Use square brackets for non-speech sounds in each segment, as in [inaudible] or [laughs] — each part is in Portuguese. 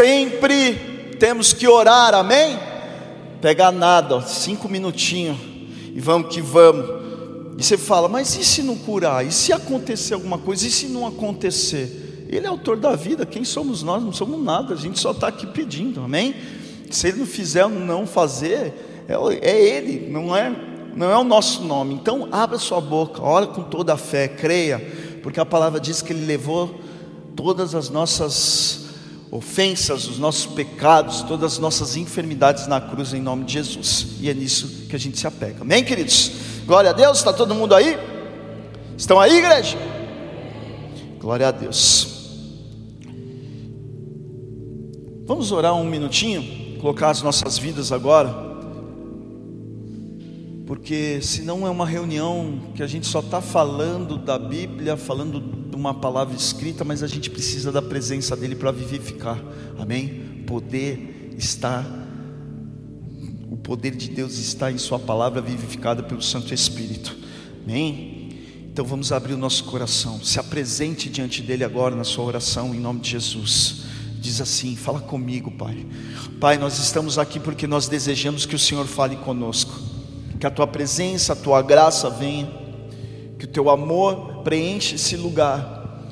sempre temos que orar, amém? Pegar nada, ó, cinco minutinhos e vamos que vamos. E você fala, mas e se não curar? E se acontecer alguma coisa? E se não acontecer? Ele é autor da vida, quem somos nós? Não somos nada, a gente só está aqui pedindo, amém? Se ele não fizer ou não fazer, é, é ele, não é, não é o nosso nome. Então, abra sua boca, ora com toda a fé, creia, porque a palavra diz que ele levou todas as nossas ofensas, os nossos pecados, todas as nossas enfermidades na cruz em nome de Jesus. E é nisso que a gente se apega. Amém, queridos? Glória a Deus, está todo mundo aí? Estão aí, igreja? Glória a Deus. Vamos orar um minutinho, colocar as nossas vidas agora. Porque senão é uma reunião que a gente só está falando da Bíblia, falando de uma palavra escrita, mas a gente precisa da presença dele para vivificar. Amém? Poder está o poder de Deus está em Sua palavra vivificada pelo Santo Espírito. Amém? Então vamos abrir o nosso coração. Se apresente diante dele agora na sua oração, em nome de Jesus. Diz assim: Fala comigo, Pai. Pai, nós estamos aqui porque nós desejamos que o Senhor fale conosco, que a tua presença, a tua graça venha, que o teu amor preenche esse lugar.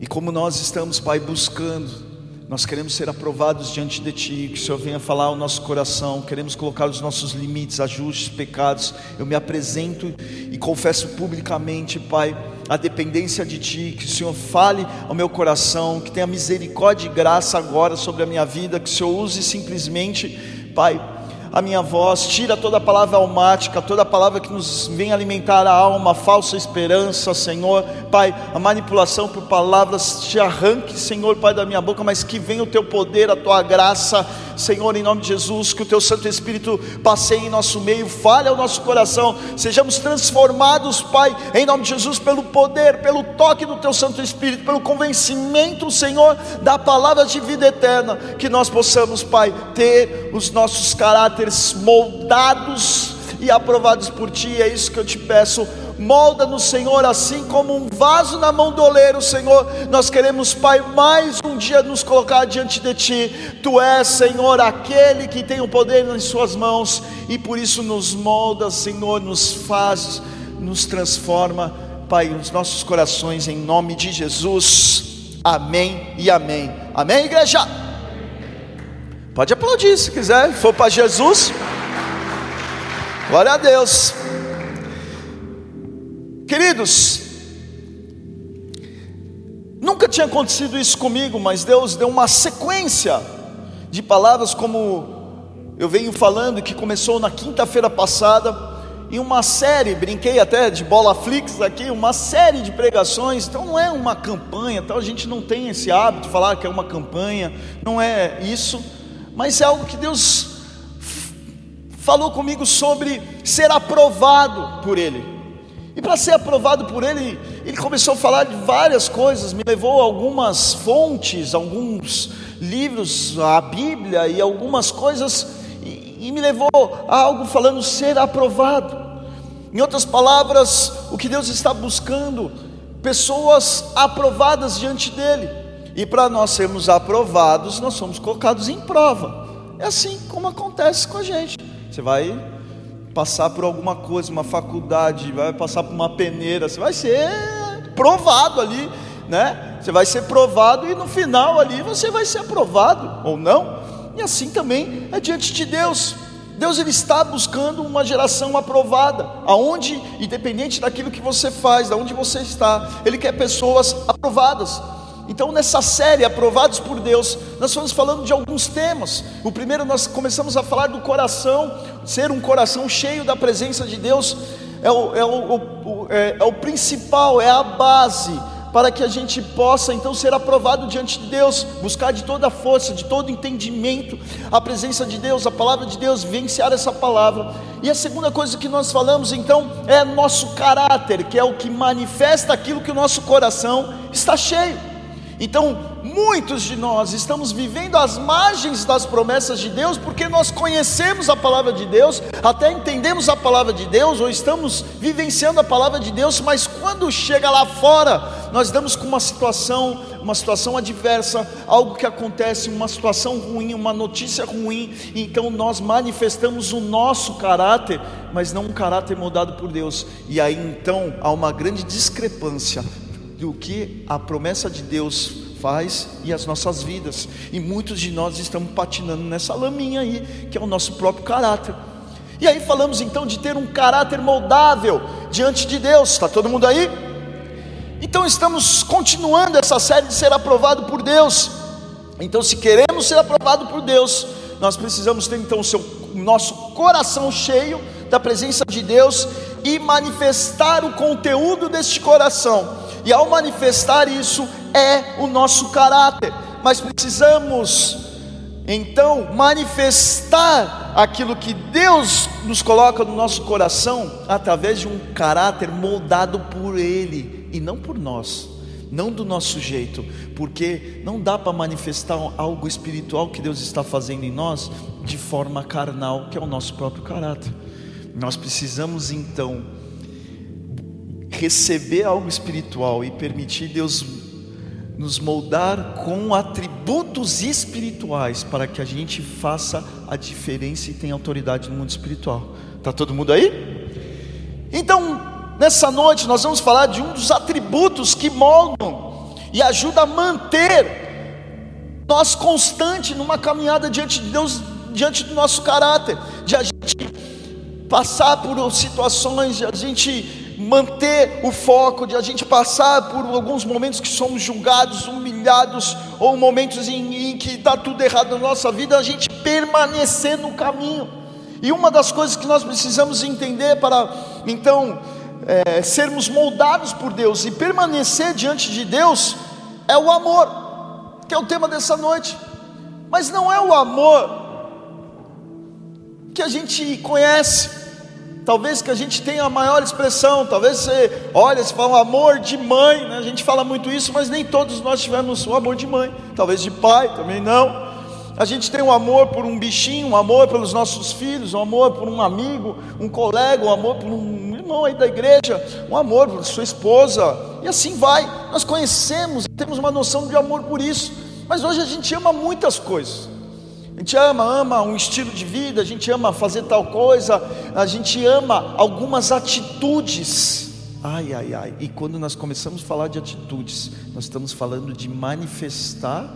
E como nós estamos, Pai, buscando nós queremos ser aprovados diante de Ti, que o Senhor venha falar ao nosso coração, queremos colocar os nossos limites, ajustes, pecados. Eu me apresento e confesso publicamente, Pai, a dependência de Ti, que o Senhor fale ao meu coração, que tenha misericórdia e graça agora sobre a minha vida, que o Senhor use simplesmente, Pai, a minha voz, tira toda palavra almática, toda palavra que nos vem alimentar a alma, falsa esperança, Senhor, Pai, a manipulação por palavras, te arranque, Senhor, Pai, da minha boca, mas que venha o teu poder, a tua graça, Senhor, em nome de Jesus, que o teu Santo Espírito passeie em nosso meio, fale ao nosso coração, sejamos transformados, Pai, em nome de Jesus, pelo poder, pelo toque do teu Santo Espírito, pelo convencimento, Senhor, da palavra de vida eterna, que nós possamos, Pai, ter os nossos caráteres moldados e aprovados por Ti, é isso que eu te peço molda-nos, Senhor, assim como um vaso na mão do oleiro, Senhor. Nós queremos, Pai, mais um dia nos colocar diante de Ti. Tu és, Senhor, aquele que tem o poder nas Suas mãos e por isso nos molda, Senhor, nos faz, nos transforma, Pai, os nossos corações, em nome de Jesus. Amém e amém. Amém, igreja? Pode aplaudir se quiser, for para Jesus. Glória a Deus. Queridos, nunca tinha acontecido isso comigo, mas Deus deu uma sequência de palavras, como eu venho falando, que começou na quinta-feira passada, em uma série, brinquei até de bola flix aqui, uma série de pregações, então não é uma campanha, então a gente não tem esse hábito de falar que é uma campanha, não é isso, mas é algo que Deus falou comigo sobre ser aprovado por Ele. E para ser aprovado por ele, ele começou a falar de várias coisas, me levou a algumas fontes, alguns livros, a Bíblia e algumas coisas, e, e me levou a algo falando ser aprovado. Em outras palavras, o que Deus está buscando, pessoas aprovadas diante dele. E para nós sermos aprovados, nós somos colocados em prova. É assim como acontece com a gente. Você vai passar por alguma coisa, uma faculdade, vai passar por uma peneira, você vai ser provado ali, né? Você vai ser provado e no final ali você vai ser aprovado ou não. E assim também é diante de Deus. Deus ele está buscando uma geração aprovada, aonde, independente daquilo que você faz, da onde você está, ele quer pessoas aprovadas. Então, nessa série, Aprovados por Deus, nós estamos falando de alguns temas. O primeiro, nós começamos a falar do coração, ser um coração cheio da presença de Deus, é o, é o, o, é, é o principal, é a base para que a gente possa então ser aprovado diante de Deus, buscar de toda a força, de todo entendimento, a presença de Deus, a palavra de Deus, vivenciar essa palavra. E a segunda coisa que nós falamos então é nosso caráter, que é o que manifesta aquilo que o nosso coração está cheio. Então, muitos de nós estamos vivendo às margens das promessas de Deus, porque nós conhecemos a palavra de Deus, até entendemos a palavra de Deus, ou estamos vivenciando a palavra de Deus, mas quando chega lá fora, nós damos com uma situação, uma situação adversa, algo que acontece, uma situação ruim, uma notícia ruim, então nós manifestamos o nosso caráter, mas não um caráter moldado por Deus. E aí então há uma grande discrepância do que a promessa de Deus faz e as nossas vidas. E muitos de nós estamos patinando nessa laminha aí, que é o nosso próprio caráter. E aí falamos então de ter um caráter moldável diante de Deus. Está todo mundo aí? Então estamos continuando essa série de ser aprovado por Deus. Então, se queremos ser aprovado por Deus, nós precisamos ter então o seu, nosso coração cheio da presença de Deus e manifestar o conteúdo deste coração. E ao manifestar isso é o nosso caráter. Mas precisamos então manifestar aquilo que Deus nos coloca no nosso coração através de um caráter moldado por Ele e não por nós, não do nosso jeito, porque não dá para manifestar algo espiritual que Deus está fazendo em nós de forma carnal, que é o nosso próprio caráter. Nós precisamos então receber algo espiritual e permitir Deus nos moldar com atributos espirituais para que a gente faça a diferença e tenha autoridade no mundo espiritual. Tá todo mundo aí? Então, nessa noite nós vamos falar de um dos atributos que moldam e ajuda a manter nós constante numa caminhada diante de Deus, diante do nosso caráter, de a gente passar por situações, de a gente manter o foco, de a gente passar por alguns momentos que somos julgados, humilhados, ou momentos em, em que está tudo errado na nossa vida, a gente permanecer no caminho. E uma das coisas que nós precisamos entender para então é, sermos moldados por Deus e permanecer diante de Deus é o amor, que é o tema dessa noite. Mas não é o amor que a gente conhece, talvez que a gente tenha a maior expressão, talvez você olha, se fala amor de mãe, né? a gente fala muito isso, mas nem todos nós tivemos o amor de mãe, talvez de pai também não. A gente tem um amor por um bichinho, um amor pelos nossos filhos, um amor por um amigo, um colega, um amor por um irmão aí da igreja, um amor por sua esposa, e assim vai. Nós conhecemos, temos uma noção de amor por isso, mas hoje a gente ama muitas coisas. A gente ama, ama um estilo de vida, a gente ama fazer tal coisa, a gente ama algumas atitudes. Ai, ai, ai. E quando nós começamos a falar de atitudes, nós estamos falando de manifestar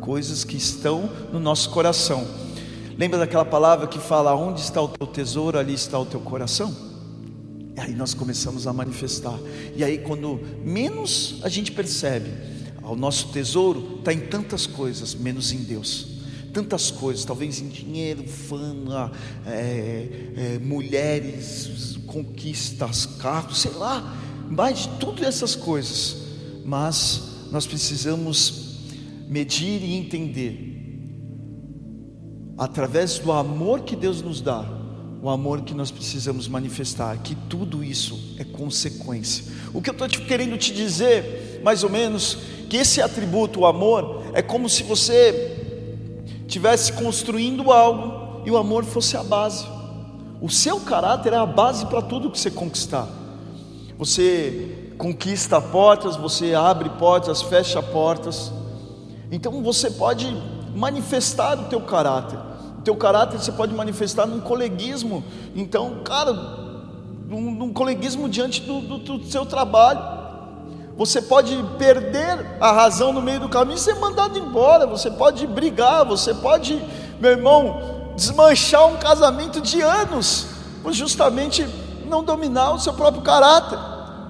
coisas que estão no nosso coração. Lembra daquela palavra que fala: onde está o teu tesouro, ali está o teu coração? E aí nós começamos a manifestar. E aí, quando menos a gente percebe, o nosso tesouro está em tantas coisas, menos em Deus tantas coisas, talvez em dinheiro, fama, é, é, mulheres, conquistas, carros, sei lá, mais de todas essas coisas. Mas nós precisamos medir e entender, através do amor que Deus nos dá, o amor que nós precisamos manifestar, que tudo isso é consequência. O que eu estou querendo te dizer, mais ou menos, que esse atributo, o amor, é como se você tivesse construindo algo e o amor fosse a base. O seu caráter é a base para tudo que você conquistar. Você conquista portas, você abre portas, fecha portas. Então você pode manifestar o teu caráter. O teu caráter você pode manifestar num coleguismo. Então, cara, num, num coleguismo diante do, do, do seu trabalho. Você pode perder a razão no meio do caminho e ser mandado embora. Você pode brigar, você pode, meu irmão, desmanchar um casamento de anos, por justamente não dominar o seu próprio caráter.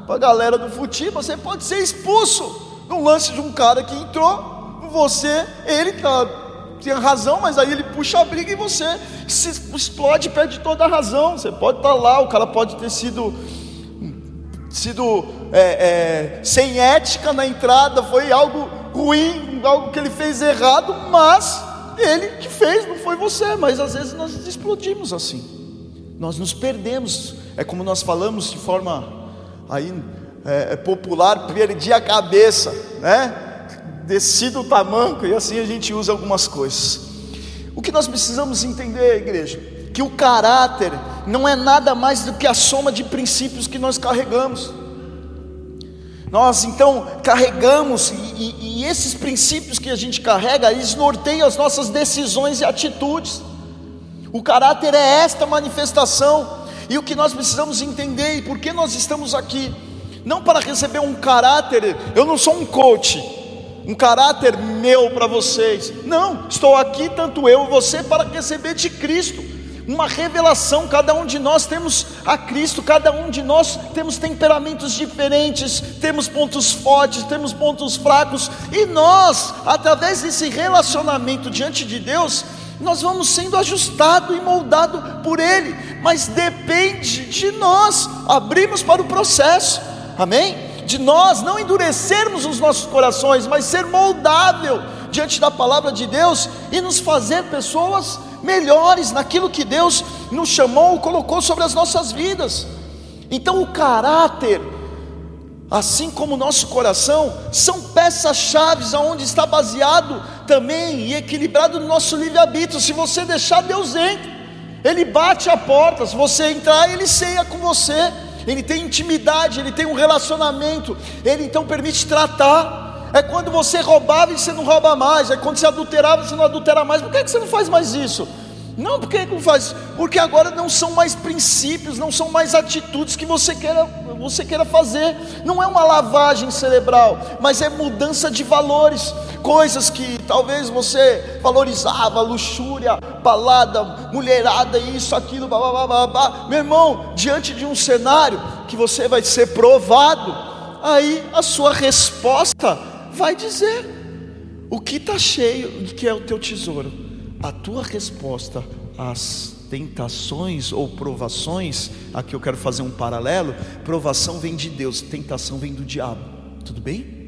Para a galera do futebol, você pode ser expulso no lance de um cara que entrou, você, ele tá, tem razão, mas aí ele puxa a briga e você se explode, perde toda a razão. Você pode estar tá lá, o cara pode ter sido sido é, é, sem ética na entrada, foi algo ruim, algo que ele fez errado, mas ele que fez, não foi você. Mas às vezes nós explodimos assim, nós nos perdemos. É como nós falamos de forma aí é, é popular, perdi a cabeça, né? Desci do tamanco e assim a gente usa algumas coisas. O que nós precisamos entender, igreja, que o caráter não é nada mais do que a soma de princípios que nós carregamos. Nós então carregamos, e, e, e, esses princípios que a gente carrega, eles norteiam as nossas decisões e atitudes. O caráter é esta manifestação, e o que nós precisamos entender, e por que nós estamos aqui, não para receber um caráter, eu não sou um coach, um caráter meu para vocês, não, estou aqui, tanto eu e você, para receber de Cristo uma revelação. Cada um de nós temos a Cristo, cada um de nós temos temperamentos diferentes, temos pontos fortes, temos pontos fracos, e nós, através desse relacionamento diante de Deus, nós vamos sendo ajustado e moldado por Ele, mas depende de nós abrirmos para o processo, amém? De nós não endurecermos os nossos corações, mas ser moldável diante da palavra de Deus e nos fazer pessoas melhores naquilo que Deus nos chamou, colocou sobre as nossas vidas. Então, o caráter, assim como o nosso coração, são peças-chave aonde está baseado também e equilibrado no nosso livre-arbítrio. Se você deixar, Deus entra, Ele bate a porta, se você entrar, Ele ceia com você. Ele tem intimidade, ele tem um relacionamento, ele então permite tratar. É quando você roubava e você não rouba mais. É quando você adulterava e você não adultera mais. Por que, é que você não faz mais isso? Não, por que não faz? Porque agora não são mais princípios, não são mais atitudes que você queira, você queira fazer. Não é uma lavagem cerebral, mas é mudança de valores. Coisas que talvez você valorizava, luxúria, balada, mulherada, isso, aquilo, blá, blá, blá, blá. Meu irmão, diante de um cenário que você vai ser provado, aí a sua resposta vai dizer o que está cheio, o que é o teu tesouro. A tua resposta às tentações ou provações, aqui eu quero fazer um paralelo: provação vem de Deus, tentação vem do diabo. Tudo bem?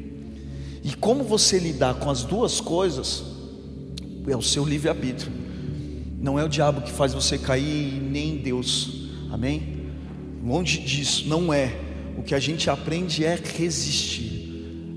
E como você lidar com as duas coisas é o seu livre-arbítrio. Não é o diabo que faz você cair, nem Deus. Amém? Longe disso, não é. O que a gente aprende é resistir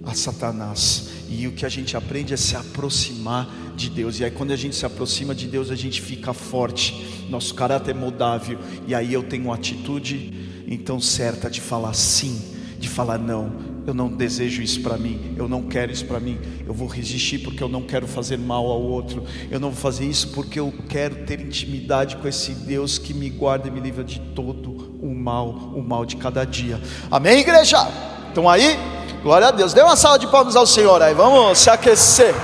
a Satanás. E o que a gente aprende é se aproximar de Deus. E aí, quando a gente se aproxima de Deus, a gente fica forte. Nosso caráter é moldável. E aí eu tenho uma atitude então certa de falar sim, de falar não. Eu não desejo isso para mim, eu não quero isso para mim. Eu vou resistir porque eu não quero fazer mal ao outro. Eu não vou fazer isso porque eu quero ter intimidade com esse Deus que me guarda e me livra de todo o mal, o mal de cada dia. Amém, igreja? Então aí, Glória a Deus. Dê uma salva de palmas ao Senhor aí. Vamos se aquecer.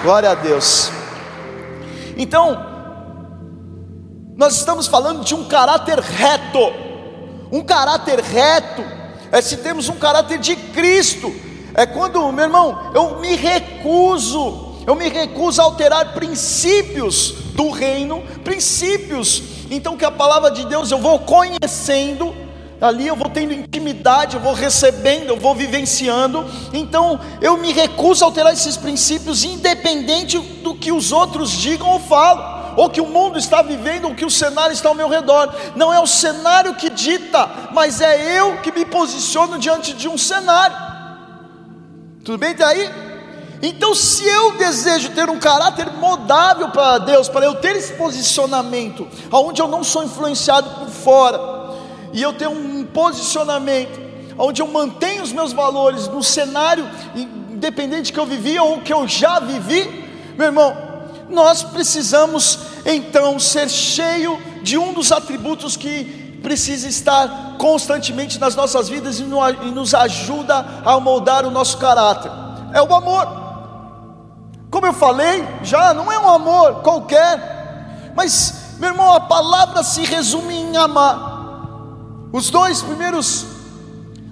Glória a Deus. Então, nós estamos falando de um caráter reto. Um caráter reto é se temos um caráter de Cristo. É quando, meu irmão, eu me recuso, eu me recuso a alterar princípios do reino, princípios. Então que a palavra de Deus eu vou conhecendo Ali eu vou tendo intimidade, eu vou recebendo, eu vou vivenciando. Então eu me recuso a alterar esses princípios, independente do que os outros digam ou falam, ou que o mundo está vivendo, ou que o cenário está ao meu redor. Não é o cenário que dita, mas é eu que me posiciono diante de um cenário. Tudo bem até aí? Então, se eu desejo ter um caráter modável para Deus, para eu ter esse posicionamento, onde eu não sou influenciado por fora, e eu tenho um posicionamento, onde eu mantenho os meus valores no cenário, independente que eu vivi ou que eu já vivi, meu irmão, nós precisamos então ser cheio de um dos atributos que precisa estar constantemente nas nossas vidas e nos ajuda a moldar o nosso caráter. É o amor. Como eu falei, já não é um amor qualquer, mas, meu irmão, a palavra se resume em amar. Os dois primeiros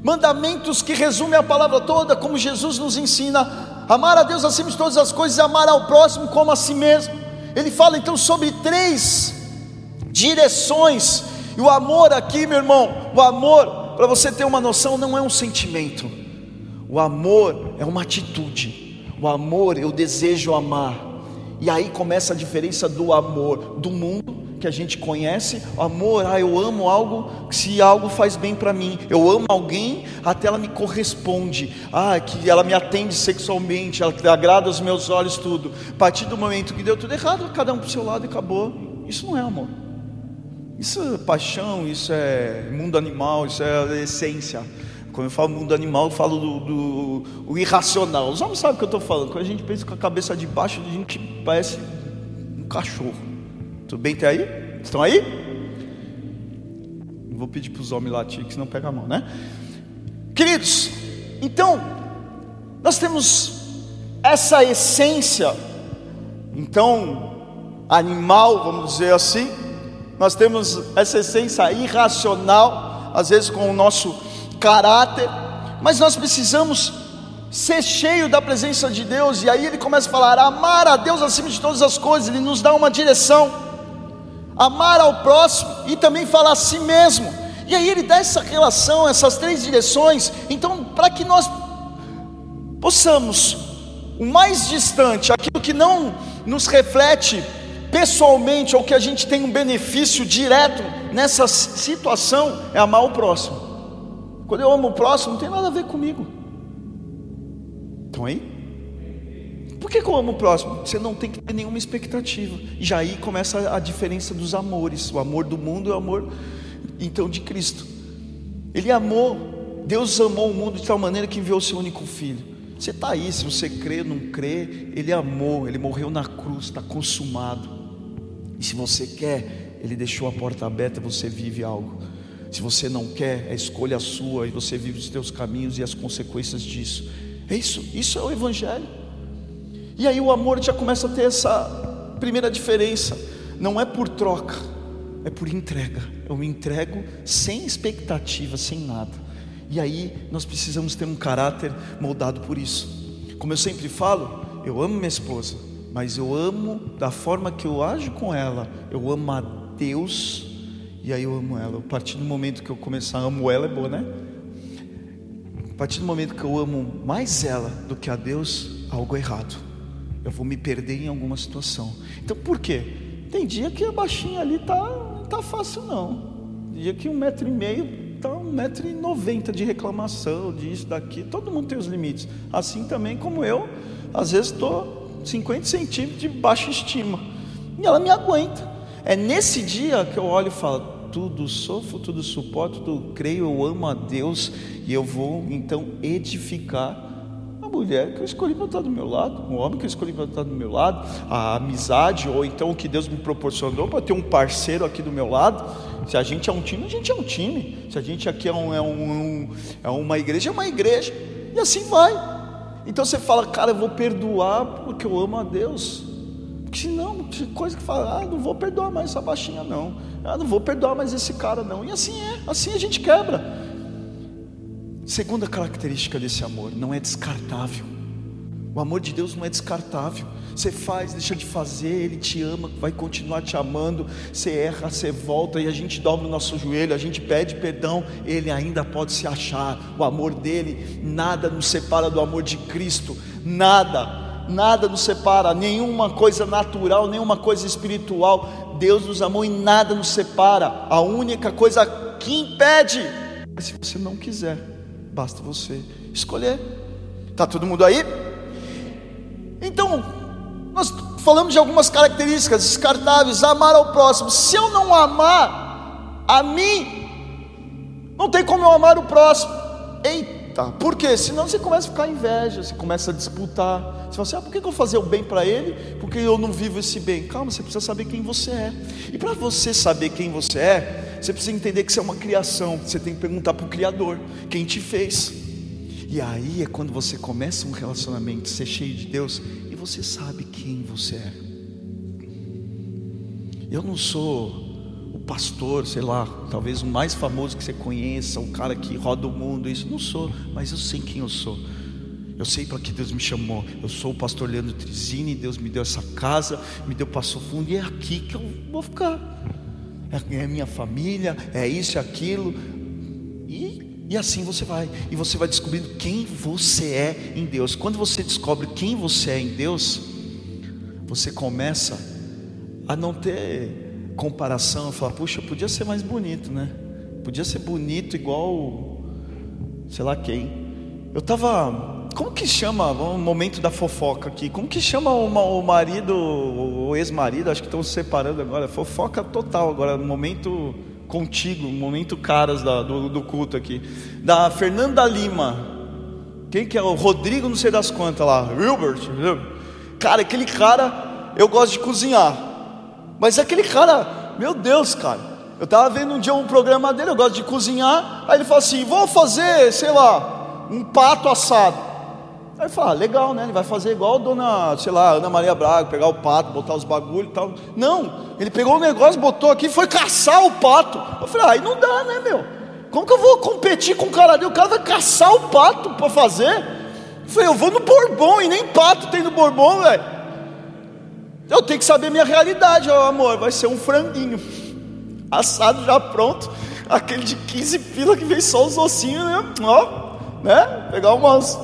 mandamentos que resumem a palavra toda, como Jesus nos ensina, amar a Deus acima de todas as coisas e amar ao próximo como a si mesmo. Ele fala então sobre três direções. E o amor aqui, meu irmão, o amor, para você ter uma noção, não é um sentimento. O amor é uma atitude. O amor, eu desejo amar. E aí começa a diferença do amor do mundo que a gente conhece, amor, ah, eu amo algo se algo faz bem para mim. Eu amo alguém até ela me corresponde. Ah, que ela me atende sexualmente, ela agrada os meus olhos tudo. A partir do momento que deu tudo errado, cada um pro seu lado e acabou. Isso não é amor. Isso é paixão, isso é mundo animal, isso é essência. Quando eu falo mundo animal, eu falo do, do o irracional. Os homens sabem o que eu estou falando. Quando a gente pensa com a cabeça de baixo, a gente parece um cachorro. Tudo bem até aí? Estão aí? Não vou pedir para os homens latir, que senão pega a mão, né? Queridos, então, nós temos essa essência, então, animal, vamos dizer assim, nós temos essa essência irracional, às vezes com o nosso caráter, mas nós precisamos ser cheio da presença de Deus, e aí ele começa a falar: amar a Deus acima de todas as coisas, ele nos dá uma direção, amar ao próximo e também falar a si mesmo, e aí ele dá essa relação, essas três direções, então, para que nós possamos, o mais distante, aquilo que não nos reflete pessoalmente, ou que a gente tem um benefício direto nessa situação, é amar o próximo. Quando eu amo o próximo, não tem nada a ver comigo. Estão aí? Por que, eu amo o próximo? Você não tem que ter nenhuma expectativa. E aí começa a diferença dos amores. O amor do mundo e o amor, então, de Cristo. Ele amou, Deus amou o mundo de tal maneira que enviou o seu único filho. Você está aí, se você crê ou não crê, Ele amou, Ele morreu na cruz, está consumado. E se você quer, Ele deixou a porta aberta, você vive algo. Se você não quer, é escolha sua e você vive os teus caminhos e as consequências disso. É isso, isso é o Evangelho. E aí o amor já começa a ter essa primeira diferença. Não é por troca, é por entrega. Eu me entrego sem expectativa, sem nada. E aí nós precisamos ter um caráter moldado por isso. Como eu sempre falo, eu amo minha esposa, mas eu amo da forma que eu ajo com ela, eu amo a Deus e aí eu amo ela. A partir do momento que eu começar a amo ela, é boa, né? A partir do momento que eu amo mais ela do que a Deus, algo é errado. Eu vou me perder em alguma situação. Então por quê? Tem dia que a baixinha ali tá, tá fácil não. Dia que um metro e meio tá um metro e noventa de reclamação, disso, daqui. Todo mundo tem os limites. Assim também como eu, às vezes estou 50 centímetros de baixa estima. E ela me aguenta. É nesse dia que eu olho e falo: tudo sofro, tudo suporto, tudo creio, eu amo a Deus e eu vou então edificar mulher que eu escolhi para estar do meu lado, o homem que eu escolhi para estar do meu lado, a amizade ou então o que Deus me proporcionou para ter um parceiro aqui do meu lado. Se a gente é um time, a gente é um time. Se a gente aqui é, um, é, um, é uma igreja, é uma igreja. E assim vai. Então você fala, cara, eu vou perdoar porque eu amo a Deus. Porque senão, coisa que fala, ah, não vou perdoar mais essa baixinha, não. Ah, não vou perdoar mais esse cara, não. E assim é, assim a gente quebra. Segunda característica desse amor, não é descartável. O amor de Deus não é descartável. Você faz, deixa de fazer, Ele te ama, vai continuar te amando. Você erra, você volta e a gente dobra o nosso joelho, a gente pede perdão, Ele ainda pode se achar. O amor dele, nada nos separa do amor de Cristo, nada, nada nos separa, nenhuma coisa natural, nenhuma coisa espiritual. Deus nos amou e nada nos separa. A única coisa que impede é se você não quiser, basta você escolher. Tá todo mundo aí? Então, nós falamos de algumas características descartáveis, amar ao próximo. Se eu não amar a mim, não tem como eu amar o próximo. Eita, por quê? Senão você começa a ficar inveja, você começa a disputar. Você fala assim: ah, por que eu vou fazer o bem para ele? Porque eu não vivo esse bem. Calma, você precisa saber quem você é. E para você saber quem você é, você precisa entender que você é uma criação. Você tem que perguntar para o Criador: quem te fez? E aí é quando você começa um relacionamento, ser cheio de Deus, você sabe quem você é. Eu não sou pastor, sei lá, talvez o mais famoso que você conheça, o cara que roda o mundo, isso não sou, mas eu sei quem eu sou. Eu sei para que Deus me chamou. Eu sou o pastor Leandro Trizini, Deus me deu essa casa, me deu Passo Fundo, e é aqui que eu vou ficar. É, é minha família, é isso, é aquilo. E e assim você vai, e você vai descobrindo quem você é em Deus. Quando você descobre quem você é em Deus, você começa a não ter comparação, falar, puxa, podia ser mais bonito, né? Podia ser bonito igual, sei lá quem. Eu estava, como que chama, o momento da fofoca aqui, como que chama o, marido, o ex-marido, acho que estão se separando agora, fofoca total agora, momento contigo, momento caras da, do, do culto aqui. Da Fernanda Lima. Quem que é? O Rodrigo, não sei das quantas lá. Wilbert. Cara, aquele cara, eu gosto de cozinhar. Mas aquele cara, meu Deus, cara. Eu estava vendo um dia um programa dele, eu gosto de cozinhar. Aí ele falou assim: vou fazer, sei lá, um pato assado. Aí fala, ah, legal, né? Ele vai fazer igual a dona, sei lá, Ana Maria Braga, pegar o pato, botar os bagulhos e tal. Não, ele pegou o negócio, botou aqui, foi caçar o pato. Eu falei, ah, aí não dá, né, meu? Como que eu vou competir com um cara dele? O cara vai caçar o pato para fazer? Eu falei, eu vou no Bourbon e nem pato tem no Bourbon, velho. Eu tenho que saber minha realidade, ó, amor. Vai ser um franguinho assado já pronto, aquele de 15 pila que vem só os ossinhos, né? Ó, né? Pegar umas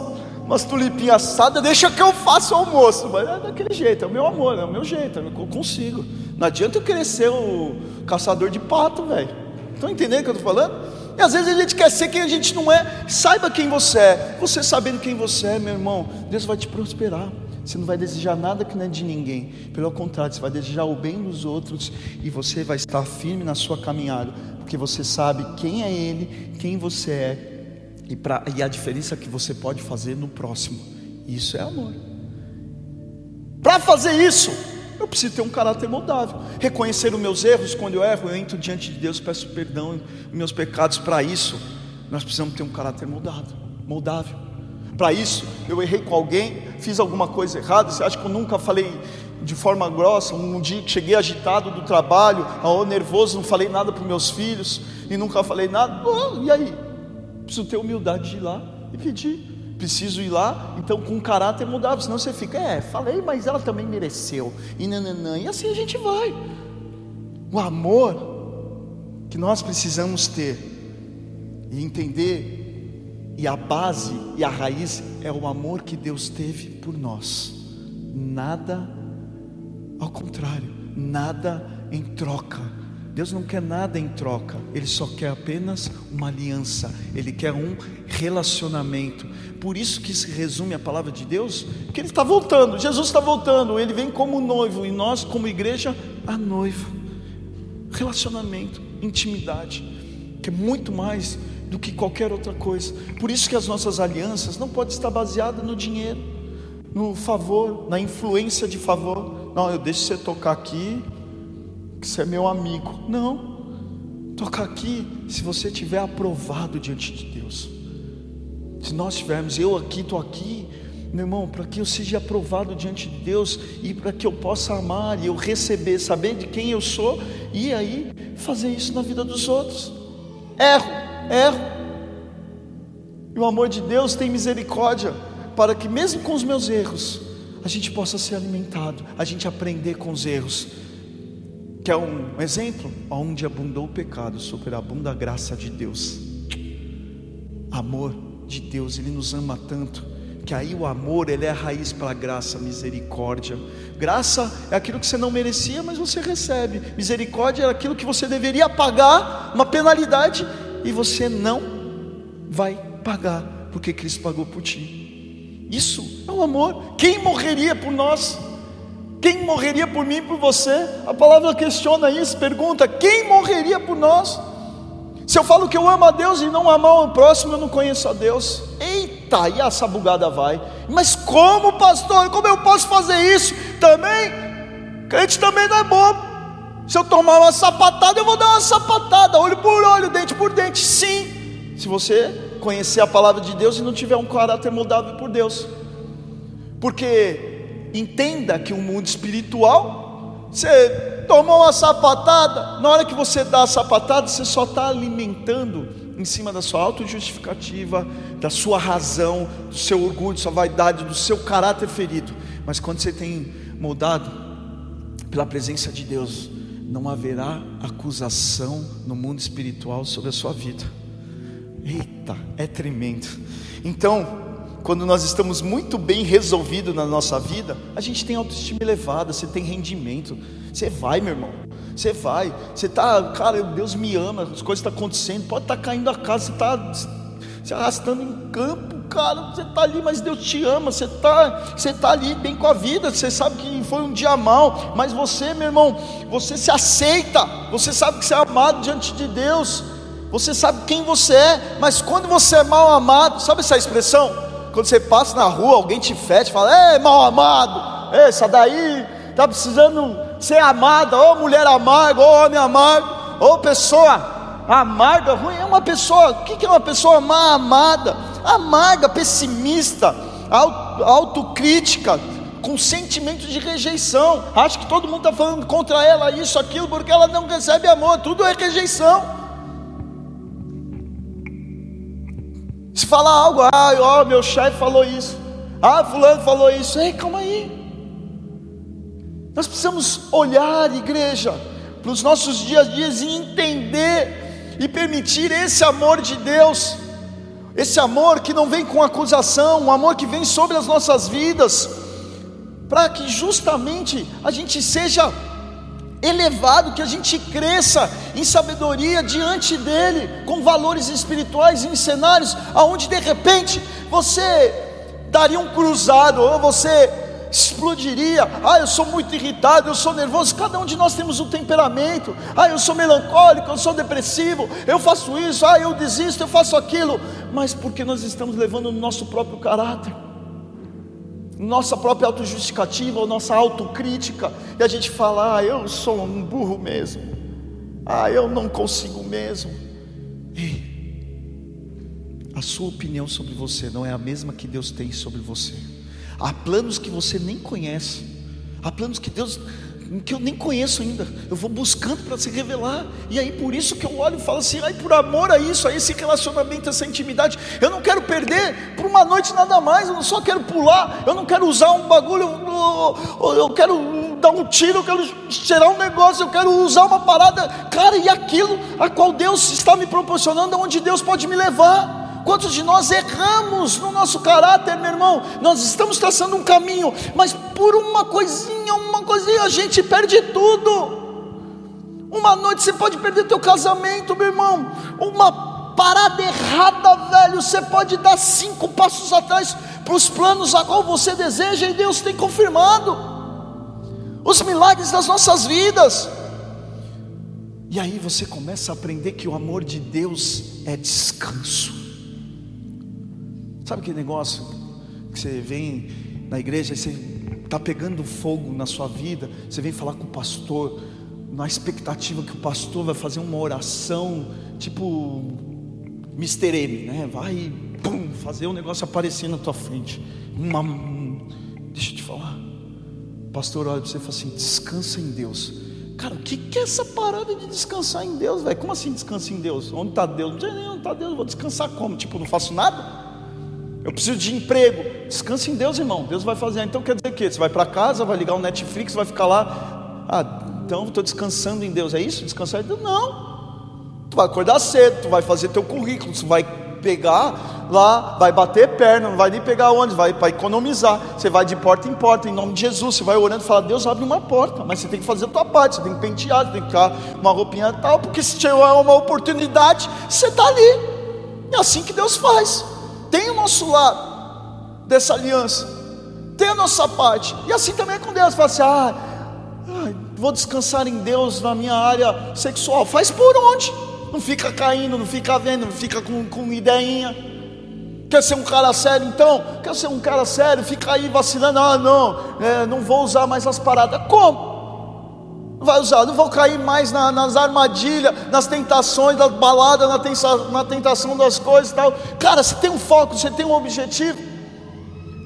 umas tulipinhas assadas, deixa que eu faça o almoço. Mas é daquele jeito, é o meu amor, é o meu jeito, eu consigo. Não adianta eu querer ser o caçador de pato, velho. Estão entendendo o que eu estou falando? E às vezes a gente quer ser quem a gente não é. Saiba quem você é. Você sabendo quem você é, meu irmão, Deus vai te prosperar. Você não vai desejar nada que não é de ninguém. Pelo contrário, você vai desejar o bem dos outros e você vai estar firme na sua caminhada, porque você sabe quem é Ele, quem você é e, pra, e a diferença que você pode fazer no próximo. Isso é amor. Para fazer isso, eu preciso ter um caráter moldável. Reconhecer os meus erros, quando eu erro, eu entro diante de Deus, peço perdão meus pecados. Para isso, nós precisamos ter um caráter moldado, moldável. Para isso, eu errei com alguém, fiz alguma coisa errada. Você acha que eu nunca falei de forma grossa? Um dia que cheguei agitado do trabalho, nervoso, não falei nada para meus filhos e nunca falei nada. Oh, e aí? Preciso ter humildade de ir lá e pedir. Preciso ir lá, então com caráter mudável, senão você fica, é, falei, mas ela também mereceu. E nananã, e assim a gente vai. O amor que nós precisamos ter e entender, e a base e a raiz é o amor que Deus teve por nós. Nada ao contrário, nada em troca Deus não quer nada em troca, Ele só quer apenas uma aliança, Ele quer um relacionamento. Por isso que se resume a palavra de Deus, que Ele está voltando, Jesus está voltando, Ele vem como noivo e nós, como igreja, a noivo. Relacionamento, intimidade, que é muito mais do que qualquer outra coisa. Por isso que as nossas alianças não podem estar baseadas no dinheiro, no favor, na influência de favor. Não, eu deixo você tocar aqui, que você é meu amigo. Não. Toca aqui se você tiver aprovado diante de Deus. Se nós tivermos, eu aqui, estou aqui, meu irmão, para que eu seja aprovado diante de Deus e para que eu possa amar e eu receber, saber de quem eu sou e aí fazer isso na vida dos outros. Erro, erro. E o amor de Deus tem misericórdia para que mesmo com os meus erros, a gente possa ser alimentado, a gente aprender com os erros que é um exemplo onde abundou o pecado, superabunda a graça de Deus. Amor de Deus, Ele nos ama tanto, que aí o amor, ele é a raiz para a graça, misericórdia. Graça é aquilo que você não merecia, mas você recebe. Misericórdia é aquilo que você deveria pagar, uma penalidade, e você não vai pagar, porque Cristo pagou por ti. Isso é o amor. Quem morreria por nós? Quem morreria por mim por você? A palavra questiona isso, pergunta: quem morreria por nós? Se eu falo que eu amo a Deus e não amar o próximo, eu não conheço a Deus. Eita, e essa bugada vai. Mas como, pastor? Como eu posso fazer isso? Também, crente também não é bobo. Se eu tomar uma sapatada, eu vou dar uma sapatada, olho por olho, dente por dente. Sim, se você conhecer a palavra de Deus e não tiver um caráter moldável por Deus. Porque Entenda que o mundo espiritual, você tomou uma sapatada, na hora que você dá a sapatada, você só está alimentando em cima da sua autojustificativa, da sua razão, do seu orgulho, da sua vaidade, do seu caráter ferido. Mas quando você tem moldado pela presença de Deus, não haverá acusação no mundo espiritual sobre a sua vida. Eita, é tremendo. Então, quando nós estamos muito bem resolvidos na nossa vida, a gente tem autoestima elevada, você tem rendimento. Você vai, meu irmão. Você vai. Você está, cara, Deus me ama, as coisas estão acontecendo. Pode estar tá caindo a casa, você está se arrastando em campo. Cara, você está ali, mas Deus te ama, você está você tá ali bem com a vida, você sabe que foi um dia mal, mas você, meu irmão, você se aceita, você sabe que você é amado diante de Deus, você sabe quem você é, mas quando você é mal amado, sabe essa expressão? Quando você passa na rua, alguém te fede, fala, ei, mal amado, essa daí está precisando ser amada, ou mulher amarga, ou homem amargo, ou pessoa amarga, ruim, é uma pessoa, o que é uma pessoa má amada? Amarga, pessimista, autocrítica, com sentimento de rejeição. Acho que todo mundo está falando contra ela, isso, aquilo, porque ela não recebe amor, tudo é rejeição. Se falar algo, ah, ó, meu chefe falou isso, ah, fulano falou isso, ei, calma aí. Nós precisamos olhar, igreja, para os nossos dias a dias e entender e permitir esse amor de Deus, esse amor que não vem com acusação, um amor que vem sobre as nossas vidas, para que justamente a gente seja elevado, que a gente cresça em sabedoria diante dele, com valores espirituais em cenários aonde de repente você daria um cruzado, ou você explodiria. Ah, eu sou muito irritado, eu sou nervoso. Cada um de nós temos um temperamento. Ah, eu sou melancólico, eu sou depressivo, eu faço isso, ah, eu desisto, eu faço aquilo. Mas porque nós estamos levando no nosso próprio caráter nossa própria autojustificativa nossa autocrítica, e a gente fala: ah, eu sou um burro mesmo, ah, eu não consigo mesmo. Ei, a sua opinião sobre você não é a mesma que Deus tem sobre você. Há planos que você nem conhece, há planos que Deus que eu nem conheço ainda. Eu vou buscando para se revelar. E aí por isso que eu olho e falo assim, aí por amor a isso, a esse relacionamento, essa intimidade, eu não quero perder por uma noite nada mais, eu só quero pular, eu não quero usar um bagulho, eu, eu quero dar um tiro, eu quero tirar um negócio, eu quero usar uma parada, cara, e aquilo a qual Deus está me proporcionando, onde Deus pode me levar. Quantos de nós erramos no nosso caráter, meu irmão? Nós estamos traçando um caminho, mas por uma coisinha, uma coisinha, a gente perde tudo. Uma noite você pode perder teu casamento, meu irmão. Uma parada errada, velho. Você pode dar cinco passos atrás para os planos a qual você deseja e Deus tem confirmado os milagres das nossas vidas. E aí você começa a aprender que o amor de Deus é descanso. Sabe aquele negócio que você vem na igreja e você está pegando fogo na sua vida, você vem falar com o pastor, na expectativa que o pastor vai fazer uma oração, tipo Mr. M, né? Vai pum, fazer um negócio aparecer na tua frente. Uma, deixa eu te falar. O pastor olha para você e fala assim: descansa em Deus. Cara, o que, que é essa parada de descansar em Deus, velho? Como assim descansa em Deus? Onde está Deus? Não sei nem onde está Deus, eu vou descansar como? Tipo, não faço nada? Eu preciso de emprego. Descanse em Deus, irmão. Deus vai fazer. Então quer dizer o quê? Você vai para casa, vai ligar o Netflix, vai ficar lá. Ah, então estou descansando em Deus. É isso? Descansar em Deus? Não. Tu vai acordar cedo, tu vai fazer teu currículo, tu vai pegar lá, vai bater perna, não vai nem pegar onde, vai para economizar. Você vai de porta em porta, em nome de Jesus. Você vai orando e fala: Deus abre uma porta, mas você tem que fazer a tua parte, você tem que pentear, tem que ficar uma roupinha tal, porque se tiver uma oportunidade, você está ali. É assim que Deus faz tem o nosso lado dessa aliança, tem a nossa parte, e assim também é com Deus. Fala assim: ah, vou descansar em Deus na minha área sexual. Faz por onde? Não fica caindo, não fica vendo, não fica com, com ideinha. Quer ser um cara sério então? Quer ser um cara sério? Fica aí vacilando. Ah, não, é, não vou usar mais as paradas. Como? Vai usar, não vou cair mais na, nas armadilhas, nas tentações, das baladas, na, tentação, na tentação das coisas e tal. Cara, você tem um foco, você tem um objetivo.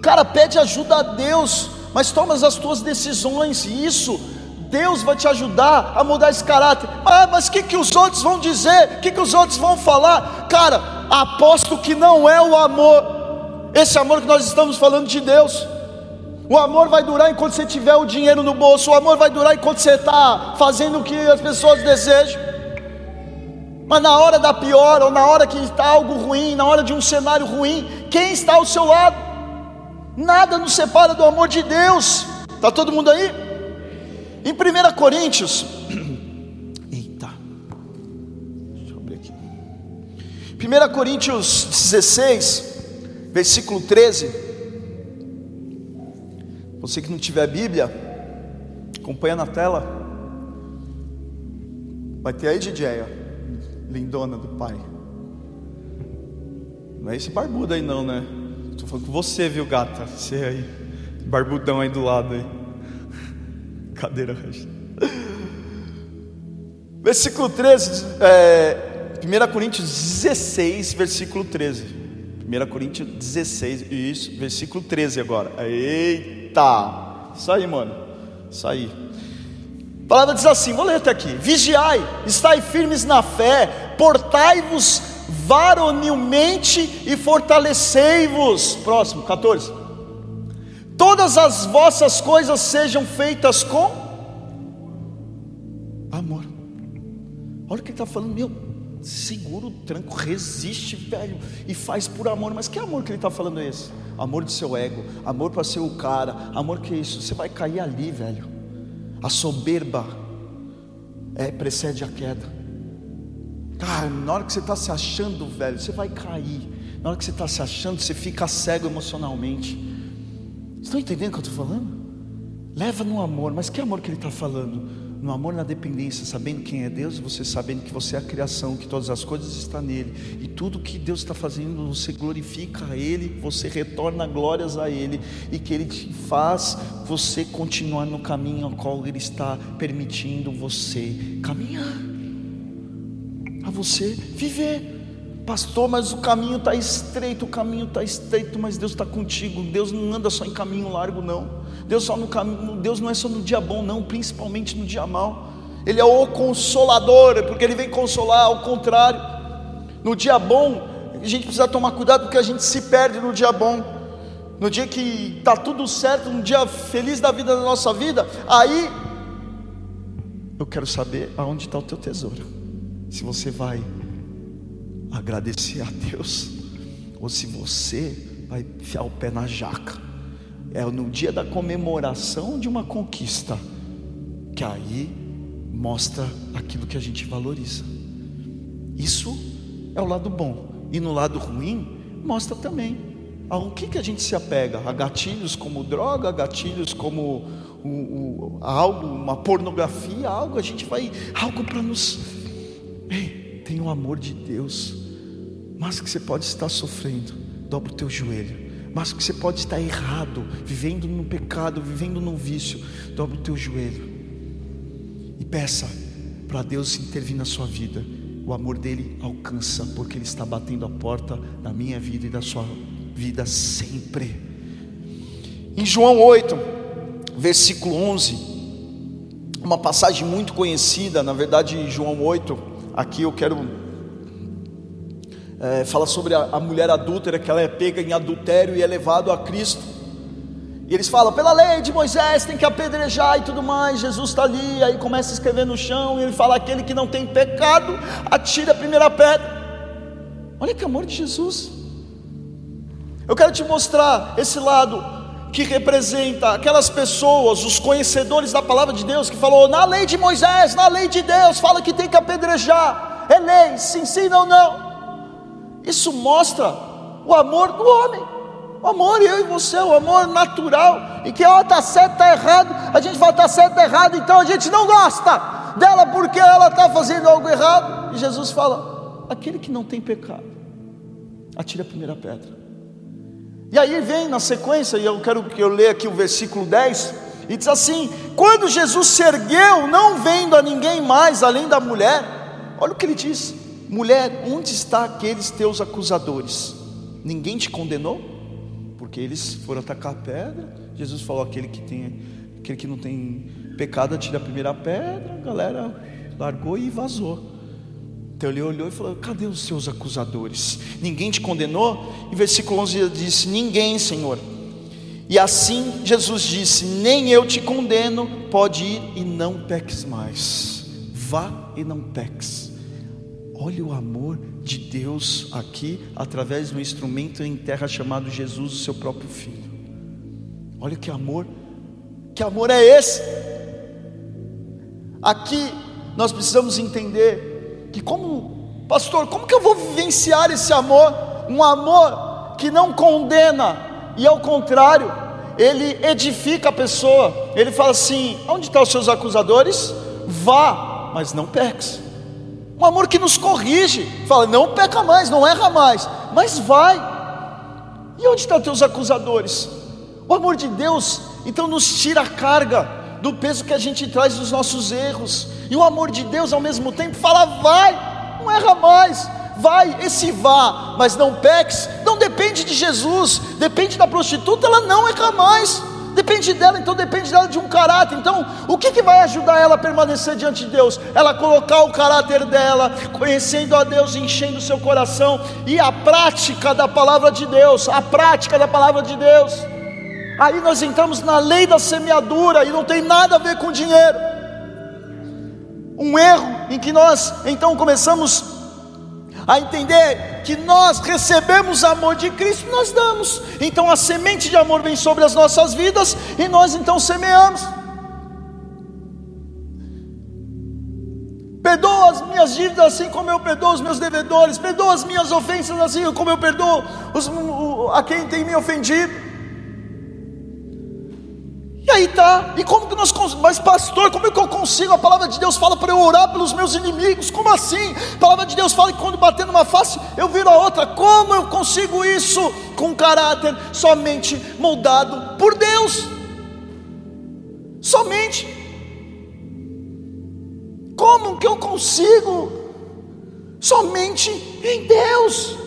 Cara, pede ajuda a Deus, mas toma as tuas decisões, e isso Deus vai te ajudar a mudar esse caráter. Ah, mas o que, que os outros vão dizer? O que, que os outros vão falar? Cara, aposto que não é o amor, esse amor que nós estamos falando de Deus. O amor vai durar enquanto você tiver o dinheiro no bolso. O amor vai durar enquanto você está fazendo o que as pessoas desejam. Mas na hora da pior, ou na hora que está algo ruim, na hora de um cenário ruim, quem está ao seu lado? Nada nos separa do amor de Deus. Está todo mundo aí? Em 1 Coríntios, [clears throat] eita, deixa eu abrir aqui. 1 Coríntios 16, versículo 13. Você que não tiver Bíblia, acompanha na tela. Vai ter aí, DJ, lindona do pai. Não é esse barbudo aí, não, né? Estou falando com você, viu, gata? Você aí, barbudão aí do lado aí. [laughs] Cadeira, Versículo 13, é, 1 Coríntios 16, versículo 13. 1 Coríntios 16, isso, versículo 13 agora. Eita! Isso aí, mano. Isso aí. A palavra diz assim, vou ler até aqui: Vigiai, estai firmes na fé, portai-vos varonilmente e fortalecei-vos. Próximo, 14. Todas as vossas coisas sejam feitas com amor. Olha o que ele está falando, meu, segura o tranco, resiste, velho, e faz por amor. Mas que amor que ele está falando é esse? Amor do seu ego, amor para ser o cara, amor que é isso? Você vai cair ali, velho. A soberba é, precede a queda. Cara, na hora que você está se achando, velho, você vai cair. Na hora que você está se achando, você fica cego emocionalmente. Estão entendendo o que eu estou falando? Leva no amor, mas que amor que ele está falando? No amor na dependência, sabendo quem é Deus, você sabendo que você é a criação, que todas as coisas estão nele, e tudo que Deus está fazendo, você glorifica a Ele, você retorna glórias a Ele, e que Ele te faz você continuar no caminho ao qual Ele está permitindo você caminhar, a você viver. Pastor, mas o caminho está estreito, o caminho está estreito, mas Deus está contigo. Deus não anda só em caminho largo, não. Deus, só no caminho, Deus não é só no dia bom, não, principalmente no dia mal. Ele é o consolador, porque Ele vem consolar, ao contrário. No dia bom, a gente precisa tomar cuidado porque a gente se perde no dia bom. No dia que está tudo certo, no dia feliz da vida da nossa vida, aí eu quero saber aonde está o teu tesouro. Se você vai agradecer a Deus, ou se você vai enfiar o pé na jaca. É no dia da comemoração de uma conquista que aí mostra aquilo que a gente valoriza. Isso é o lado bom. E no lado ruim, mostra também ao que, que a gente se apega? A gatilhos como droga, gatilhos como o, o, algo, uma pornografia, algo, a gente vai, algo para nos. Ei, tem o amor de Deus, mas que você pode estar sofrendo, dobra o teu joelho mas que você pode estar errado, vivendo no pecado, vivendo no vício, dobre o teu joelho e peça para Deus intervir na sua vida. O amor dele alcança, porque ele está batendo a porta da minha vida e da sua vida sempre. Em João 8, versículo 11, uma passagem muito conhecida, na verdade, João 8, aqui eu quero é, fala sobre a, a mulher adúltera, que ela é pega em adultério e é levado a Cristo. E eles falam, pela lei de Moisés tem que apedrejar e tudo mais. Jesus está ali, aí começa a escrever no chão, e ele fala: aquele que não tem pecado, atire a primeira pedra. Olha que amor de Jesus. Eu quero te mostrar esse lado que representa aquelas pessoas, os conhecedores da palavra de Deus, que falou: na lei de Moisés, na lei de Deus, fala que tem que apedrejar. É lei, sim, sim, não, não. Isso mostra o amor do homem. O amor, eu e você, o amor natural. E que, ó, está certo, está errado. A gente fala, está certo, está errado. Então a gente não gosta dela porque ela está fazendo algo errado. E Jesus fala: aquele que não tem pecado, atire a primeira pedra. E aí vem na sequência, e eu quero que eu leia aqui o versículo 10, e diz assim: Quando Jesus se ergueu, não vendo a ninguém mais além da mulher, olha o que ele diz: Mulher, onde está aqueles teus acusadores? Ninguém te condenou? Porque eles foram atacar a pedra. Jesus falou: aquele que tem, aquele que não tem pecado, atira a primeira pedra. A galera largou e vazou. Então ele olhou e falou: Cadê os seus acusadores? Ninguém te condenou? Em versículo 11 ele disse: Ninguém, Senhor. E assim Jesus disse: Nem eu te condeno, pode ir e não peques mais. Vá e não peques. Olha o amor de Deus aqui, através do instrumento em terra chamado Jesus, o seu próprio Filho. Olha que amor, que amor é esse? Aqui nós precisamos entender que, como pastor, como que eu vou vivenciar esse amor? Um amor que não condena, e ao contrário, ele edifica a pessoa. Ele fala assim: onde estão os seus acusadores? Vá, mas não peques. Um amor que nos corrige, fala: não peca mais, não erra mais, mas vai. E onde estão teus acusadores? O amor de Deus, então, nos tira a carga do peso que a gente traz dos nossos erros, e o amor de Deus, ao mesmo tempo, fala: vai, não erra mais, vai, esse vá, mas não peques, não depende de Jesus, depende da prostituta, ela não erra mais. Depende dela, então depende dela de um caráter. Então, o que, que vai ajudar ela a permanecer diante de Deus? Ela colocar o caráter dela, conhecendo a Deus, enchendo o seu coração, e a prática da palavra de Deus, a prática da palavra de Deus. Aí nós entramos na lei da semeadura e não tem nada a ver com dinheiro. Um erro em que nós então começamos a entender que nós recebemos amor de Cristo, nós damos. Então a semente de amor vem sobre as nossas vidas e nós então semeamos. Perdoa as minhas dívidas assim como eu perdoo os meus devedores, perdoa as minhas ofensas assim como eu perdoo os, a quem tem me ofendido. E aí tá, e como que nós, mas pastor, como é que eu consigo? A palavra de Deus fala para eu orar pelos meus inimigos, como assim? A palavra de Deus fala que quando bater numa face, eu viro a outra, como eu consigo isso? Com caráter somente moldado por Deus, somente. Como que eu consigo? Somente em Deus.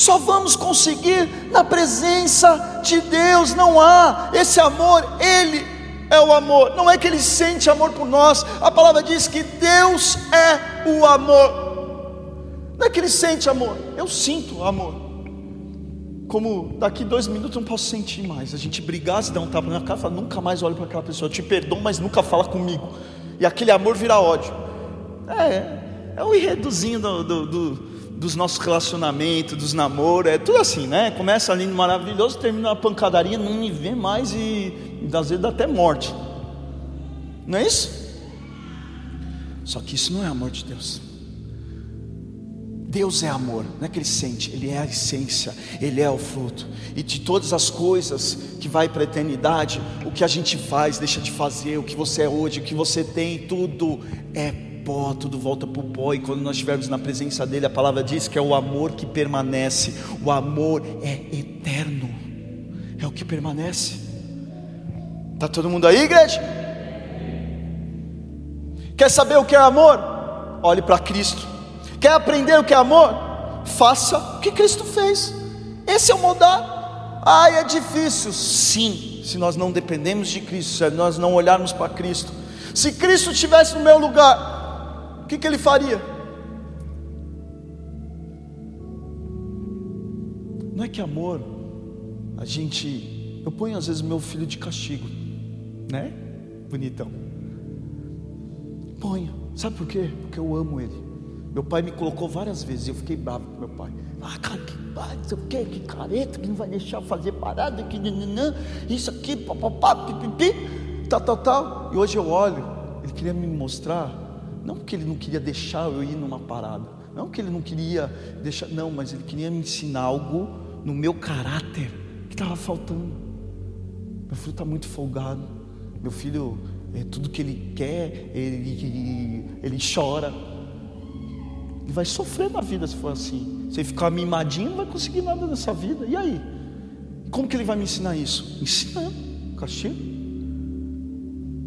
Só vamos conseguir na presença de Deus. Não há esse amor, Ele é o amor. Não é que Ele sente amor por nós. A palavra diz que Deus é o amor. Não é que Ele sente amor. Eu sinto amor. Como daqui dois minutos eu não posso sentir mais. A gente brigar, se der um tapa na cara, fala, nunca mais olho para aquela pessoa. Eu te perdoo, mas nunca fala comigo. E aquele amor vira ódio. É, é o enredozinho do, do, do dos nossos relacionamentos, dos namoros, é tudo assim, né? Começa lindo, maravilhoso, termina uma pancadaria, não me vê mais e, e às vezes dá até morte. Não é isso? Só que isso não é amor de Deus. Deus é amor, não é que ele sente, ele é a essência, ele é o fruto. E de todas as coisas que vai para a eternidade, o que a gente faz, deixa de fazer, o que você é hoje, o que você tem, tudo é pó, tudo volta para o pó, e quando nós estivermos na presença dEle, a palavra diz que é o amor que permanece, o amor é eterno, é o que permanece. Está todo mundo aí, igreja? Quer saber o que é amor? Olhe para Cristo. Quer aprender o que é amor? Faça o que Cristo fez. Esse é o mudar. Ai, é difícil. Sim, se nós não dependemos de Cristo, se nós não olharmos para Cristo. Se Cristo estivesse no meu lugar, que, que ele faria? Não é que amor, a gente. Eu ponho às vezes meu filho de castigo, né? Bonitão. Ponho. Sabe por quê? Porque eu amo ele. Meu pai me colocou várias vezes e eu fiquei bravo com meu pai. Ah, cara, que pai, sei o quê, que careta, que não vai deixar fazer parada, que nananã, isso aqui, papapá, pipipi, tal, tal, tal. E hoje eu olho, ele queria me mostrar não porque ele não queria deixar eu ir numa parada, não porque ele não queria deixar, não, mas ele queria me ensinar algo no meu caráter que estava faltando. Meu filho está muito folgado. Meu filho, é, tudo que ele quer, ele, ele chora. Ele vai sofrer na vida se for assim. Se ele ficar mimadinho, não vai conseguir nada nessa vida. E aí? Como que ele vai me ensinar isso? Ensinando, castigo.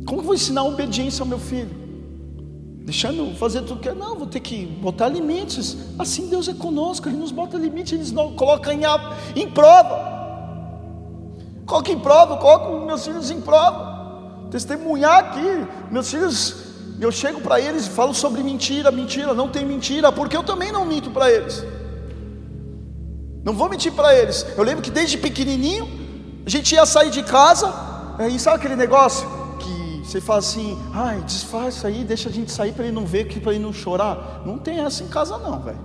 Como que eu vou ensinar obediência ao meu filho? Deixando fazer tudo que é, não, vou ter que botar limites. Assim Deus é conosco, Ele nos bota limites, Ele nos coloca em, em prova. Coloca em prova, coloco meus filhos em prova. Testemunhar aqui, meus filhos, eu chego para eles e falo sobre mentira, mentira, não tem mentira, porque eu também não minto para eles. Não vou mentir para eles. Eu lembro que desde pequenininho, a gente ia sair de casa, e sabe aquele negócio? Você fala assim, ai, disfarça aí, deixa a gente sair para ele não ver, para ele não chorar. Não tem essa em casa não, velho.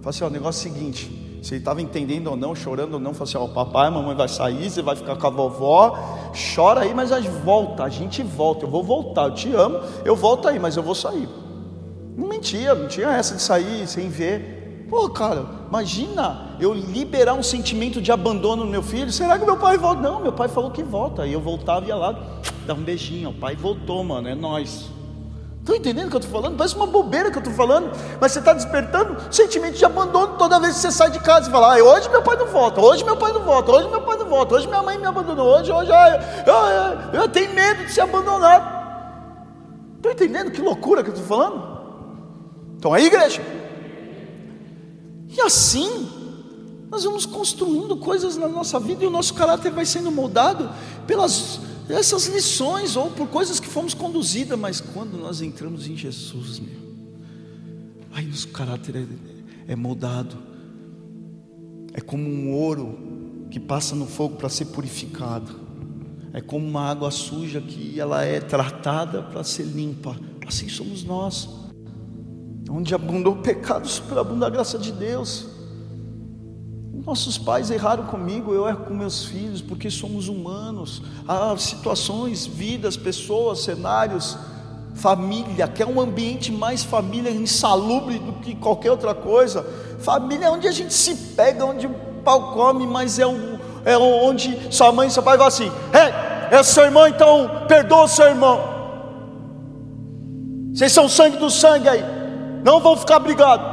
Fala assim, ó, o negócio é o seguinte, se ele estava entendendo ou não, chorando ou não, fala assim, ó, papai, mamãe vai sair, você vai ficar com a vovó, chora aí, mas volta, a gente volta, eu vou voltar, eu te amo, eu volto aí, mas eu vou sair. Não mentia, não tinha essa de sair sem ver. Pô, cara, imagina eu liberar um sentimento de abandono no meu filho. Será que meu pai volta? Não, meu pai falou que volta. Aí eu voltava e ia lá, dava um beijinho. O pai voltou, mano, é nós. Estão entendendo o que eu estou falando? Parece uma bobeira que eu estou falando, mas você está despertando sentimento de abandono toda vez que você sai de casa e fala: ah, hoje meu pai não volta, hoje meu pai não volta, hoje meu pai não volta, hoje minha mãe me abandonou, hoje, hoje, ah, eu, eu, eu tenho medo de ser abandonado. Estão entendendo que loucura que eu estou falando? Estão aí, igreja? E assim, nós vamos construindo coisas na nossa vida e o nosso caráter vai sendo moldado pelas essas lições ou por coisas que fomos conduzidas, mas quando nós entramos em Jesus, meu, aí o caráter é, é moldado, é como um ouro que passa no fogo para ser purificado, é como uma água suja que ela é tratada para ser limpa, assim somos nós, onde abundou pecado, superabunda a graça de Deus. Nossos pais erraram comigo, eu erro com meus filhos, porque somos humanos. Há situações, vidas, pessoas, cenários, família, que é um ambiente mais família insalubre do que qualquer outra coisa. Família é onde a gente se pega, onde o pau come, mas é, um, é onde sua mãe e seu pai vão assim: é, é seu irmão, então perdoa seu irmão. Vocês são sangue do sangue aí, não vão ficar brigados.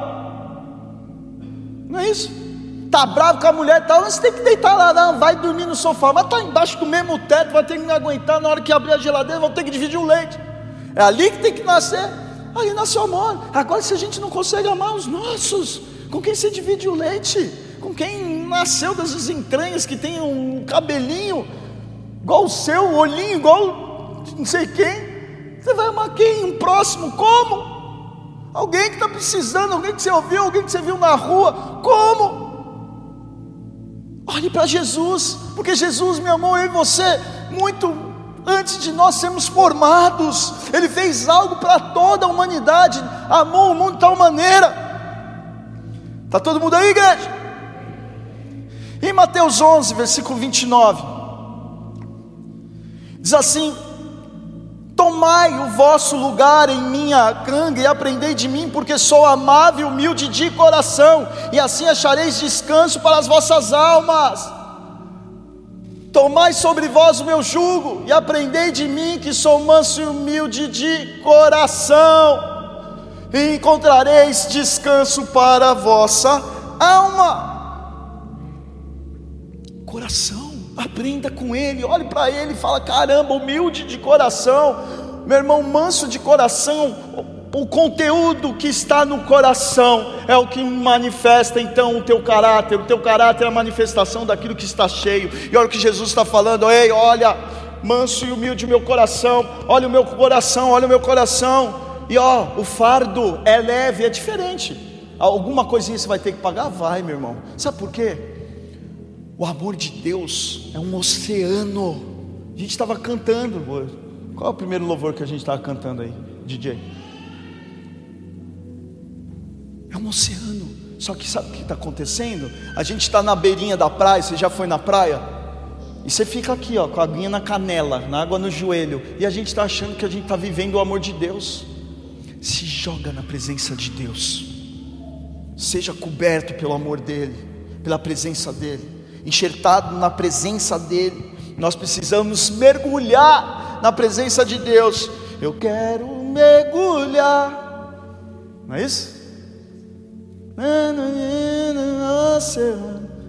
Não é isso? Tá bravo com a mulher e tal, você tem que deitar lá, não, vai dormir no sofá, mas tá embaixo do mesmo teto, vai ter que me aguentar na hora que abrir a geladeira, vão ter que dividir o leite. É ali que tem que nascer. Aí nasceu amor. Agora, se a gente não consegue amar os nossos, com quem você divide o leite? Com quem nasceu das entranhas, que tem um cabelinho igual o seu, um olhinho igual não sei quem? Você vai amar quem? Um próximo? Como? Alguém que está precisando, alguém que você ouviu, alguém que você viu na rua, como? Olhe para Jesus, porque Jesus me amou eu e você muito antes de nós sermos formados. Ele fez algo para toda a humanidade, amou o mundo de tal maneira. Está todo mundo aí, igreja? Em Mateus 11, versículo 29, diz assim: Tomai o vosso lugar em minha canga e aprendei de mim, porque sou amável e humilde de coração, e assim achareis descanso para as vossas almas. Tomai sobre vós o meu jugo e aprendei de mim, que sou manso e humilde de coração, e encontrareis descanso para a vossa alma. Coração aprenda com ele, olhe para ele e fala: caramba, humilde de coração, meu irmão, manso de coração. O conteúdo que está no coração é o que manifesta então o teu caráter. O teu caráter é a manifestação daquilo que está cheio. E olha o que Jesus está falando: ei, olha, manso e humilde meu coração, olha o meu coração, olha o meu coração. E ó, o fardo é leve, é diferente. Alguma coisinha você vai ter que pagar? Vai, meu irmão. Sabe por quê? O amor de Deus é um oceano. A gente estava cantando. Qual é o primeiro louvor que a gente estava cantando aí, DJ? É um oceano. Só que sabe o que está acontecendo? A gente está na beirinha da praia. Você já foi na praia? E você fica aqui, ó, com a aguinha na canela, na água no joelho. E a gente está achando que a gente está vivendo o amor de Deus. Se joga na presença de Deus. Seja coberto pelo amor dEle, pela presença dEle enxertado na presença dEle. Nós precisamos mergulhar na presença de Deus. Eu quero mergulhar, não é isso?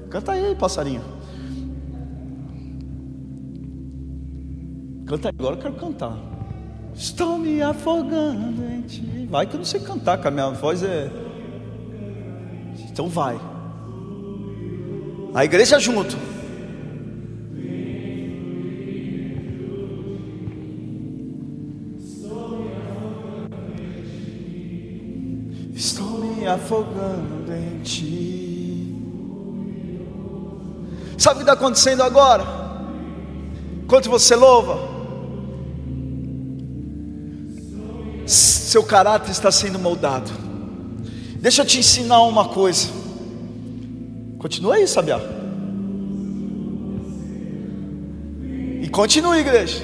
Canta aí, passarinho. Canta aí, agora eu quero cantar. Estou me afogando em ti. Vai que eu não sei cantar, que a minha voz é. Então vai. A igreja junto. Estou me afogando em ti. Sabe o que está acontecendo agora? Enquanto você louva, seu caráter está sendo moldado. Deixa eu te ensinar uma coisa. Continua aí, Sabiá. E continue, igreja.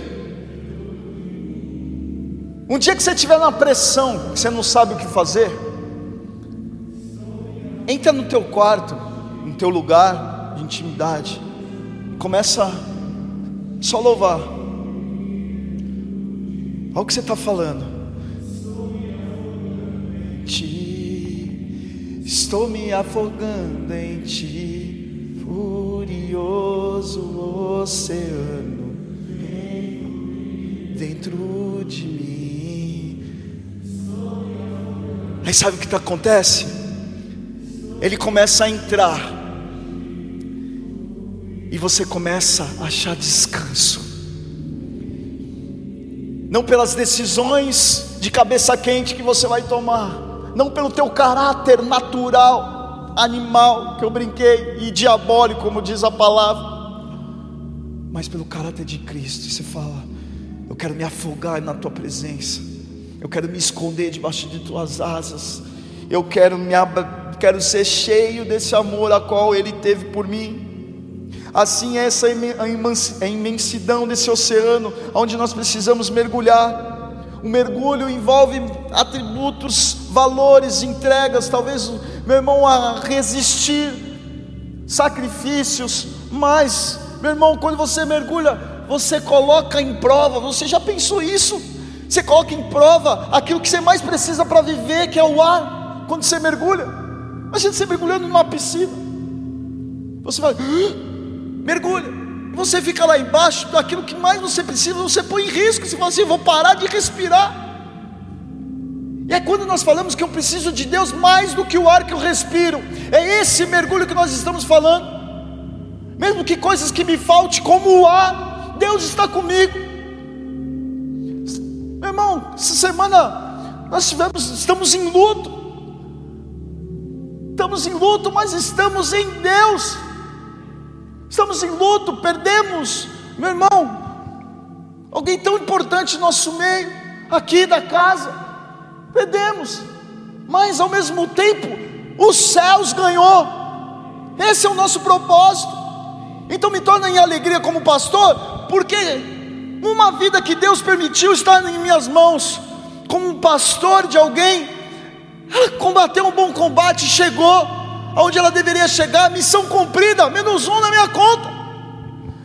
Um dia que você tiver uma pressão, que você não sabe o que fazer, Entra no teu quarto, no teu lugar de intimidade. Começa só louvar. Olha o que você está falando. Estou me afogando em ti, furioso oceano dentro de mim. Aí sabe o que acontece? Ele começa a entrar e você começa a achar descanso. Não pelas decisões de cabeça quente que você vai tomar, não pelo teu caráter natural, animal, que eu brinquei, e diabólico, como diz a palavra, mas pelo caráter de Cristo. E você fala: Eu quero me afogar na tua presença, eu quero me esconder debaixo de tuas asas, eu quero me quero ser cheio desse amor a qual Ele teve por mim. Assim, essa é a imensidão desse oceano, onde nós precisamos mergulhar. O mergulho envolve atributos, valores, entregas, talvez, meu irmão, a resistir, sacrifícios, mas, meu irmão, quando você mergulha, você coloca em prova, você já pensou isso? Você coloca em prova aquilo que você mais precisa para viver, que é o ar, quando você mergulha. Imagina você mergulhando numa piscina, você vai mergulha. Você fica lá embaixo, daquilo que mais você precisa, você põe em risco. Você fala assim: vou parar de respirar. E é quando nós falamos que eu preciso de Deus mais do que o ar que eu respiro. É esse mergulho que nós estamos falando. Mesmo que coisas que me falte, como o ar, Deus está comigo. Meu irmão, essa semana nós tivemos, estamos em luto. Estamos em luto, mas estamos em Deus estamos em luto, perdemos, meu irmão, alguém tão importante no nosso meio, aqui da casa, perdemos, mas ao mesmo tempo, os céus ganhou, esse é o nosso propósito, então me torna em alegria como pastor, porque uma vida que Deus permitiu estar em minhas mãos, como um pastor de alguém, ela combateu um bom combate, chegou, aonde ela deveria chegar, missão cumprida, menos um na minha conta,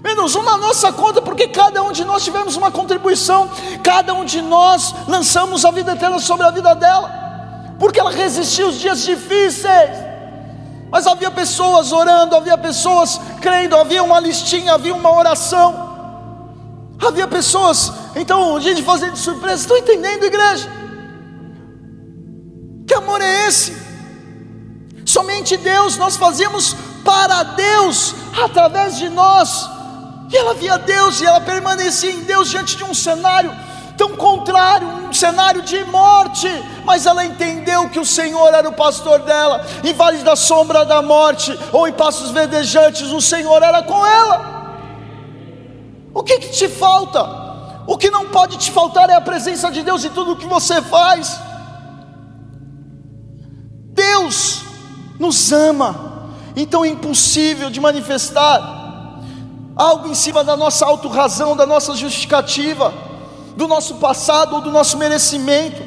menos um na nossa conta, porque cada um de nós tivemos uma contribuição, cada um de nós lançamos a vida eterna sobre a vida dela, porque ela resistiu os dias difíceis. Mas havia pessoas orando, havia pessoas crendo, havia uma listinha, havia uma oração. Havia pessoas, então, a gente fazendo surpresa, estão entendendo, igreja? Que amor é esse? Somente Deus, nós fazemos para Deus, através de nós. E ela via Deus e ela permanecia em Deus diante de um cenário tão contrário, um cenário de morte, mas ela entendeu que o Senhor era o pastor dela, em vales da sombra da morte ou em passos verdejantes, o Senhor era com ela. O que, que te falta? O que não pode te faltar é a presença de Deus em tudo o que você faz. Deus nos ama, então é impossível de manifestar algo em cima da nossa autorrazão, da nossa justificativa, do nosso passado ou do nosso merecimento.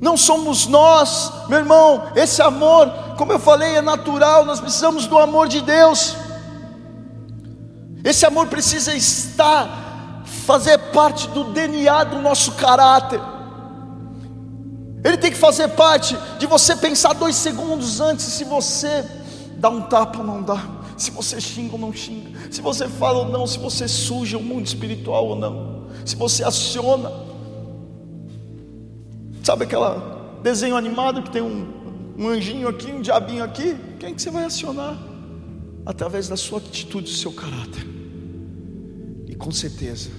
Não somos nós, meu irmão, esse amor, como eu falei, é natural, nós precisamos do amor de Deus. Esse amor precisa estar, fazer parte do DNA do nosso caráter. Ele tem que fazer parte de você pensar dois segundos antes se você dá um tapa ou não dá, se você xinga ou não xinga, se você fala ou não, se você suja o mundo espiritual ou não, se você aciona. Sabe aquela desenho animado que tem um, um anjinho aqui, um diabinho aqui? Quem que você vai acionar? Através da sua atitude, do seu caráter. E com certeza,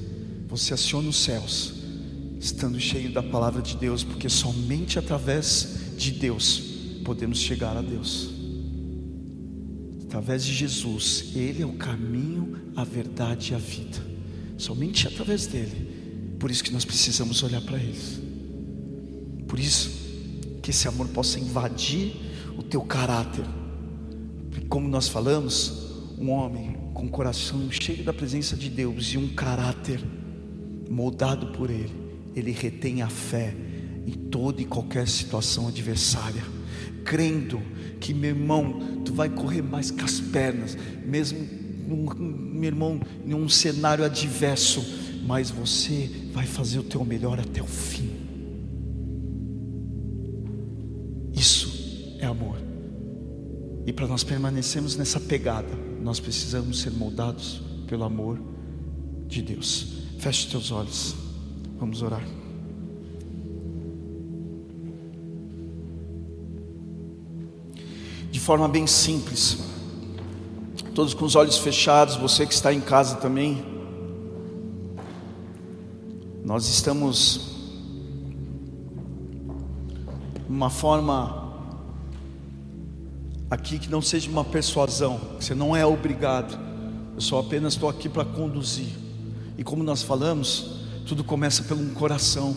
você aciona os céus estando cheio da palavra de Deus, porque somente através de Deus podemos chegar a Deus. Através de Jesus, Ele é o caminho, a verdade e a vida. Somente através dele. Por isso que nós precisamos olhar para Ele. Por isso que esse amor possa invadir o teu caráter. Porque como nós falamos, um homem com o coração cheio da presença de Deus e um caráter moldado por Ele ele retém a fé em toda e qualquer situação adversária, crendo que, meu irmão, tu vai correr mais com as pernas, mesmo, meu irmão, em um cenário adverso, mas você vai fazer o teu melhor até o fim. Isso é amor. E para nós permanecermos nessa pegada, nós precisamos ser moldados pelo amor de Deus. Feche os teus olhos. Vamos orar. De forma bem simples, todos com os olhos fechados, você que está em casa também, nós estamos uma forma aqui que não seja uma persuasão, você não é obrigado, eu só apenas estou aqui para conduzir. E como nós falamos, tudo começa pelo um coração.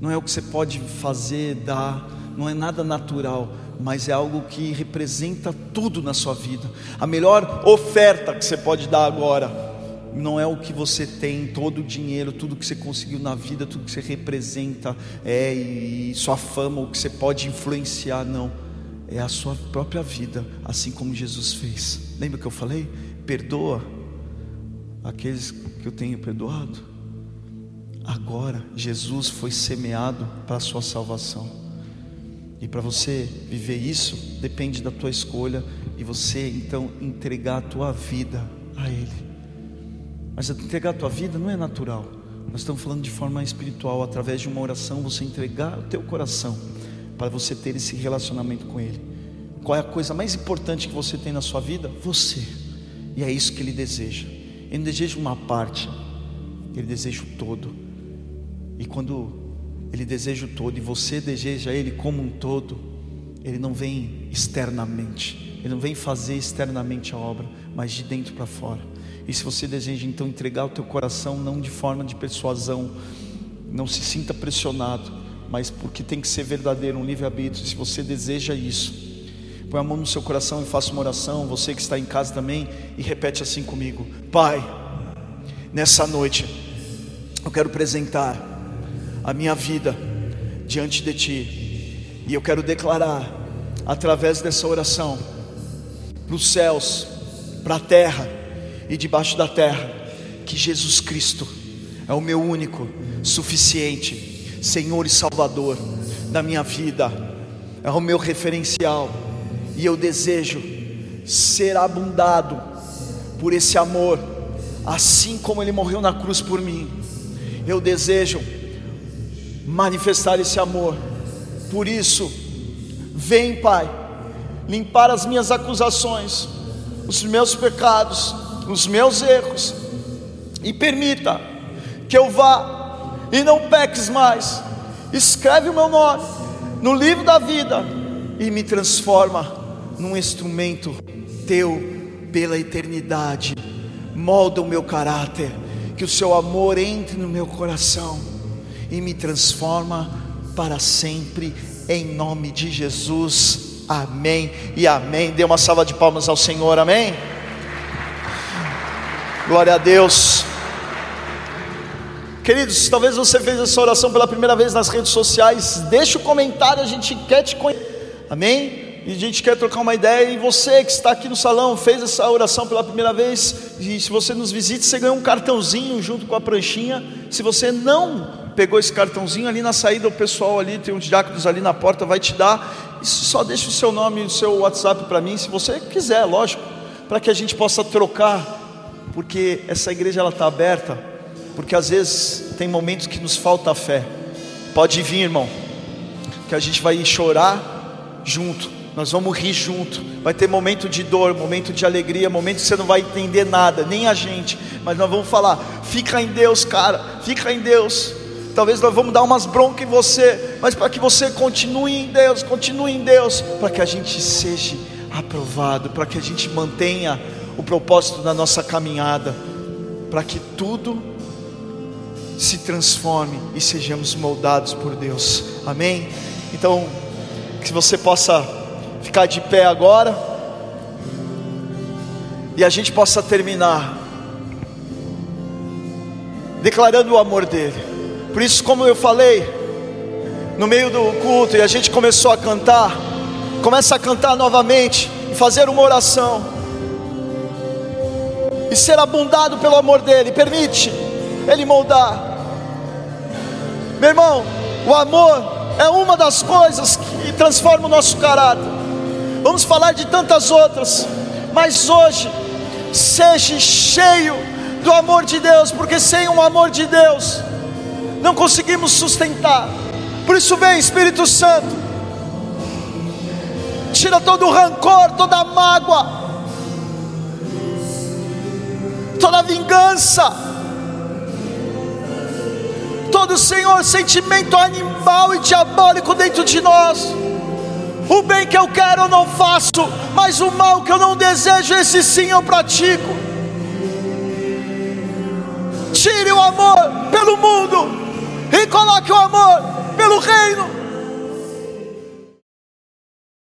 Não é o que você pode fazer, dar, não é nada natural, mas é algo que representa tudo na sua vida. A melhor oferta que você pode dar agora não é o que você tem, todo o dinheiro, tudo que você conseguiu na vida, tudo que você representa, é e sua fama, o que você pode influenciar, não. É a sua própria vida, assim como Jesus fez. Lembra que eu falei? Perdoa aqueles que eu tenho perdoado. Agora, Jesus foi semeado para a sua salvação. E para você viver isso, depende da tua escolha e você então entregar a tua vida a Ele. Mas entregar a tua vida não é natural. Nós estamos falando de forma espiritual, através de uma oração, você entregar o teu coração para você ter esse relacionamento com Ele. Qual é a coisa mais importante que você tem na sua vida? Você. E é isso que Ele deseja. Ele não deseja uma parte, Ele deseja o todo. E quando Ele deseja o todo e você deseja Ele como um todo, Ele não vem externamente, Ele não vem fazer externamente a obra, mas de dentro para fora. E se você deseja então entregar o teu coração, não de forma de persuasão, não se sinta pressionado, mas porque tem que ser verdadeiro, um livre-arbítrio. Se você deseja isso, põe a mão no seu coração e faça uma oração. Você que está em casa também, e repete assim comigo: Pai, nessa noite, eu quero apresentar a minha vida diante de Ti. E eu quero declarar, através dessa oração, para os céus, para a terra e debaixo da terra, que Jesus Cristo é o meu único, suficiente Senhor e Salvador da minha vida, é o meu referencial, e eu desejo ser abundado por esse amor, assim como Ele morreu na cruz por mim. Eu desejo manifestar esse amor. Por isso, vem, Pai, limpar as minhas acusações, os meus pecados, os meus erros, e permita que eu vá e não peques mais. Escreve o meu nome no livro da vida e me transforma num instrumento teu pela eternidade. Molda o meu caráter, que o seu amor entre no meu coração e me transforma para sempre, em nome de Jesus. Amém e amém. Dê uma salva de palmas ao Senhor, amém. Glória a Deus. Queridos, talvez você fez essa oração pela primeira vez nas redes sociais. Deixa o um comentário, a gente quer te conhecer. Amém? e a gente quer trocar uma ideia. E você que está aqui no salão, fez essa oração pela primeira vez, e se você nos visita, você ganhou um cartãozinho junto com a pranchinha. Se você não pegou esse cartãozinho ali na saída, o pessoal ali, tem uns diáconos ali na porta, vai te dar. só deixa o seu nome e o seu WhatsApp para mim, se você quiser, lógico, para que a gente possa trocar, porque essa igreja ela está aberta, porque às vezes tem momentos que nos falta fé. Pode vir, irmão, que a gente vai chorar junto, nós vamos rir junto. Vai ter momento de dor, momento de alegria, momento que você não vai entender nada, nem a gente, mas nós vamos falar: fica em Deus, cara, fica em Deus. Talvez nós vamos dar umas broncas em você, mas para que você continue em Deus, continue em Deus, para que a gente seja aprovado, para que a gente mantenha o propósito da nossa caminhada, para que tudo se transforme e sejamos moldados por Deus. Amém? Então, que você possa ficar de pé agora e a gente possa terminar declarando o amor dele. Por isso, como eu falei, no meio do culto e a gente começou a cantar, começa a cantar novamente, fazer uma oração e ser abundado pelo amor dele, permite ele moldar. Meu irmão, o amor é uma das coisas que transforma o nosso caráter. Vamos falar de tantas outras, mas hoje seja cheio do amor de Deus, porque sem o amor de Deus não conseguimos sustentar. Por isso vem Espírito Santo, tira todo o rancor, toda a mágoa, toda a vingança, todo Senhor sentimento animal e diabólico dentro de nós. O bem que eu quero eu não faço, mas o mal que eu não desejo, esse sim eu pratico. Tire o amor pelo mundo e coloque o amor pelo reino.